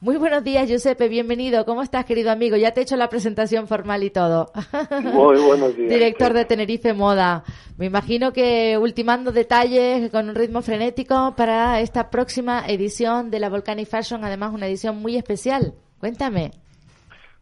Muy buenos días, Giuseppe, bienvenido. ¿Cómo estás, querido amigo? Ya te he hecho la presentación formal y todo. Muy buenos días. Director de Tenerife Moda. Me imagino que ultimando detalles con un ritmo frenético para esta próxima edición de la Volcanic Fashion, además una edición muy especial. Cuéntame.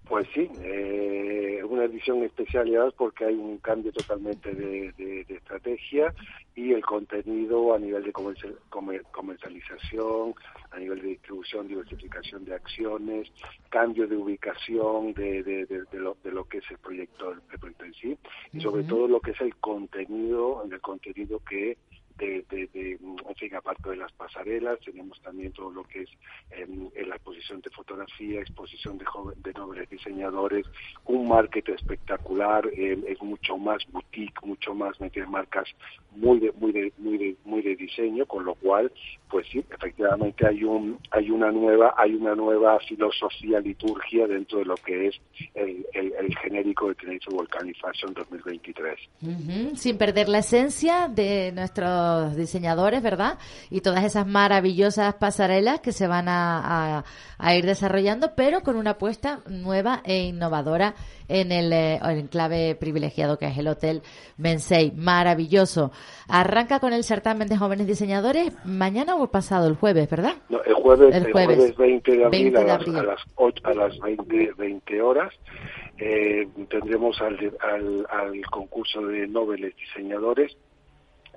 Pues sí, eh, una edición especial ya porque hay un cambio totalmente de, estrategia y el contenido a nivel de comercialización, a nivel de distribución, diversificación de acciones, cambio de ubicación de, de, lo, de lo que es el proyecto, el, proyecto en sí, y sobre todo lo que es el contenido, el contenido que de, de, de, en fin, aparte de las pasarelas, tenemos también todo lo que es em, la exposición de fotografía, exposición de, joven, de nobles diseñadores, un market espectacular, em, es mucho más boutique, mucho más meter marcas muy de, muy de, muy de, muy de diseño, con lo cual, pues sí, efectivamente hay un, hay una nueva, hay una nueva filosofía, liturgia dentro de lo que es el, el, genérico de Tenerife Volcanic Fashion 2023. Sin perder la esencia de nuestro diseñadores, ¿verdad? Y todas esas maravillosas pasarelas que se van a, ir desarrollando, pero con una apuesta nueva e innovadora en el, eh, enclave privilegiado que es el Hotel Mensei. Maravilloso. Arranca con el certamen de jóvenes diseñadores mañana o pasado, el jueves, ¿verdad? el, jueves, el, jueves, 20 de abril, A, las, a, las, 20, horas. Eh, tendremos al, al, al concurso de nobles diseñadores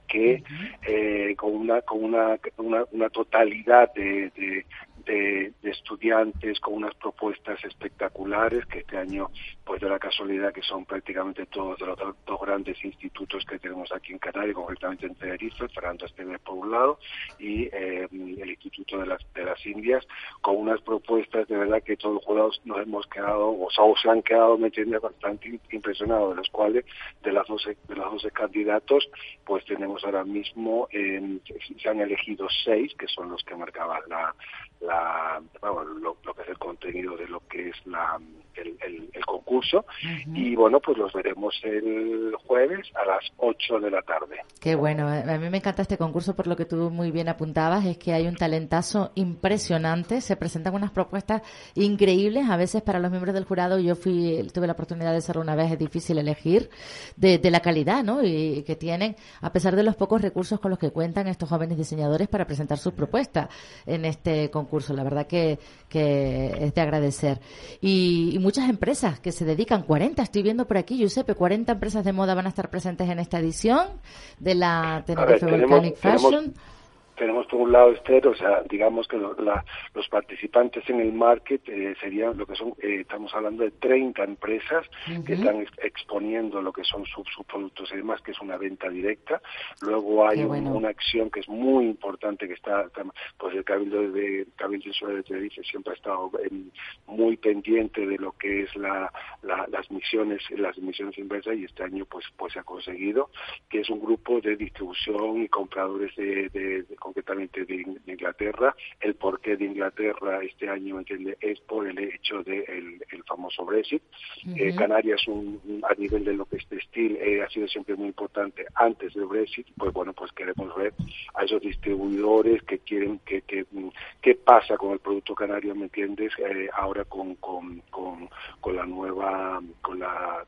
que eh, con una con una, una, una totalidad de, de, de, estudiantes con unas propuestas espectaculares que este año, pues de la casualidad que son prácticamente todos los dos grandes institutos que tenemos aquí en Canarias, concretamente en Tenerife, Fernando Esteves por un lado y eh, el Instituto de las, Indias, con unas propuestas de verdad que todos los jugadores nos hemos quedado, o, sea, se han quedado, me bastante impresionados, de los cuales de las 12, de los 12 candidatos, pues tenemos ahora mismo, se han elegido seis, que son los que marcaban la, lo, que es el contenido de lo que es la, el, el, concurso y bueno pues los veremos el jueves a las 8 de la tarde. Qué bueno, a mí me encanta este concurso por lo que tú muy bien apuntabas, es que hay un talentazo impresionante, se presentan unas propuestas increíbles, a veces para los miembros del jurado yo fui tuve la oportunidad de hacerlo una vez, es difícil elegir de, de la calidad, ¿no? Y que tienen a pesar de los pocos recursos con los que cuentan estos jóvenes diseñadores para presentar sus propuestas en este concurso curso. La verdad que, que es de agradecer. Y, muchas empresas que se dedican, 40, estoy viendo por aquí, Giuseppe, 40 empresas de moda van a estar presentes en esta edición de la Tenerife Volcanic Fashion. tenemos por un lado Esther, o sea, digamos que los participantes en el market eh, serían lo que son, eh, estamos hablando de 30 empresas que están exponiendo lo que son sus, productos y demás, que es una venta directa. Luego hay una acción que es muy importante que está, pues el Cabildo de Cabildo de Tenerife siempre ha estado muy pendiente de lo que es la, las misiones, las misiones inversas y este año pues pues se ha conseguido, que es un grupo de distribución y compradores de, de concretamente de, Inglaterra. El porqué de Inglaterra este año entiende es por el hecho del el famoso Brexit. Eh, Canarias, un, a nivel de lo que es textil, eh, ha sido siempre muy importante antes del Brexit. Pues bueno, pues queremos ver a esos distribuidores que quieren que, que qué pasa con el producto canario, ¿me entiendes? Eh, ahora con, con, con, con la nueva con la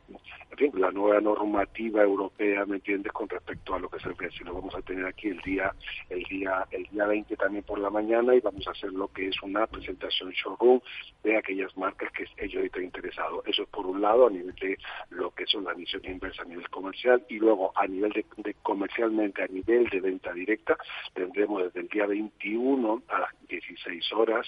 la nueva normativa europea, ¿me entiendes? Con respecto a lo que es el Brexit. Lo vamos a tener aquí el día el día el día 20 también por la mañana y vamos a hacer lo que es una presentación showroom de aquellas marcas que ellos están interesados. Eso es por un lado a nivel de lo que son las misiones inversas a nivel comercial y luego a nivel de, comercialmente, a nivel de venta directa, tendremos desde el día 21 a las 16 horas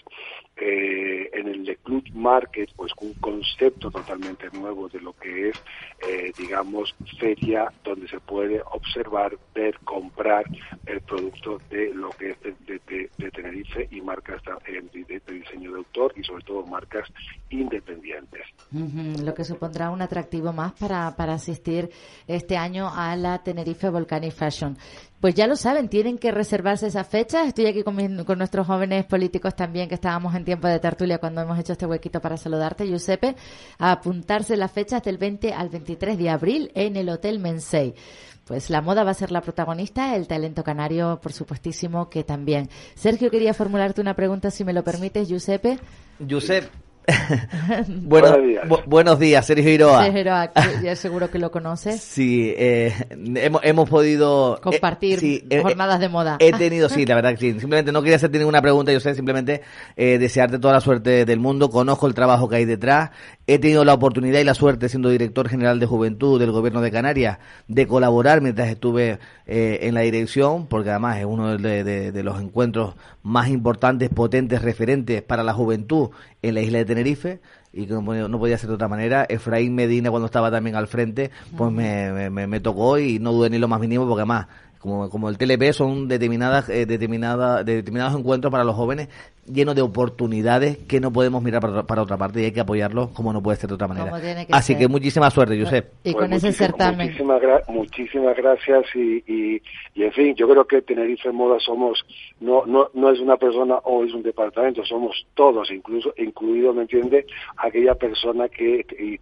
eh, en el de Club Market, pues un concepto totalmente nuevo de lo que es, eh, digamos, feria donde se puede observar, ver, comprar el producto de lo que es de, Tenerife y marcas de, de, diseño de sector y sobre todo marcas independientes. lo que supondrá un atractivo más para, para asistir este año a la Tenerife Volcanic Fashion. Pues ya lo saben, tienen que reservarse esa fecha. Estoy aquí con, con, nuestros jóvenes políticos también, que estábamos en tiempo de tertulia cuando hemos hecho este huequito para saludarte, Giuseppe, a apuntarse las fechas del 20 al 23 de abril en el Hotel Mensei. Pues la moda va a ser la protagonista, el talento canario, por supuestísimo, que también. Sergio, quería formularte una pregunta, si me lo permites, Giuseppe. Giuseppe, buenos, días. buenos días, Sergio Iroa. Sergio Iroa, ya seguro que lo conoces. Sí, eh, hemos, hemos podido... Eh, Compartir eh, jornadas de moda. He tenido, sí, la verdad que sí. Simplemente no quería hacerte ninguna pregunta, yo sé, simplemente desearte toda la suerte del mundo. Conozco el trabajo que hay detrás. He tenido la oportunidad y la suerte, siendo director general de Juventud del Gobierno de Canarias, de colaborar mientras estuve en la dirección, porque además es uno de los encuentros más importantes, potentes, referentes para la juventud en la isla de Tenerife y que no, podía ser de otra manera. Efraín Medina, cuando estaba también al frente, pues me, me, me, tocó y no dudé ni lo más mínimo porque además como, como el TLP son determinadas, eh, determinadas, determinados encuentros para los jóvenes llenos de oportunidades que no podemos mirar para, otra parte y hay que apoyarlos como no puede ser de otra manera. Así que muchísima suerte, Josep. Y con pues ese certamen. Muchísimas, muchísimas gracias y, y, y, en fin, yo creo que Tenerife Moda somos, no, no, no es una persona o es un departamento, somos todos, incluso incluido, ¿me entiende? Aquella persona que, que,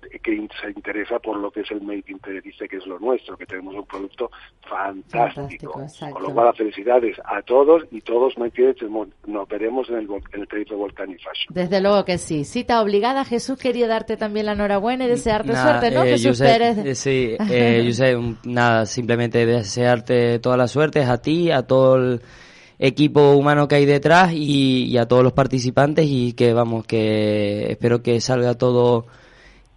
se interesa por lo que es el Made in Tenerife, que es lo nuestro, que tenemos un producto fantástico. Con lo cual, felicidades a todos y todos. Nos veremos en el en el Tenerife Volcanic Fashion. Desde luego que sí. Cita obligada. Jesús quería darte también la enhorabuena y desearte suerte, ¿no? Eh, Jesús Pérez. Eh, sí, eh, nada, simplemente desearte toda la suerte a ti, a todo el equipo humano que hay detrás y, a todos los participantes y que vamos, que espero que salga todo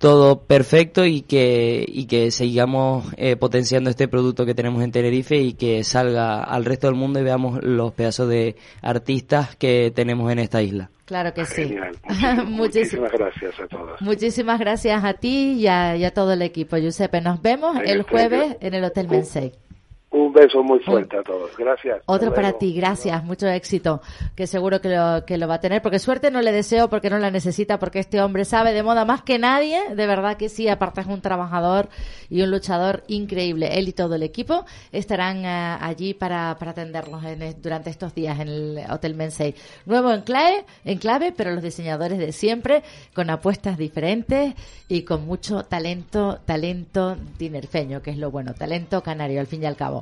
todo perfecto y que, y que sigamos eh, potenciando este producto que tenemos en Tenerife y que salga al resto del mundo y veamos los pedazos de artistas que tenemos en esta isla. Claro que sí. Muchísimas, gracias a todos. Muchísimas gracias a ti y a, todo el equipo, Giuseppe. Nos vemos el jueves en el Hotel Mensei. Un beso muy fuerte a todos. Gracias. Otro para ti, gracias. Mucho éxito, que seguro que lo, que lo va a tener. Porque suerte no le deseo porque no la necesita, porque este hombre sabe de moda más que nadie. De verdad que sí, aparte es un trabajador y un luchador increíble. Él y todo el equipo estarán eh, allí para, para atenderlos durante estos días en el Hotel Mensei. Nuevo en clave, en clave, pero los diseñadores de siempre, con apuestas diferentes y con mucho talento, talento dinerfeño, que es lo bueno, talento canario al fin y al cabo.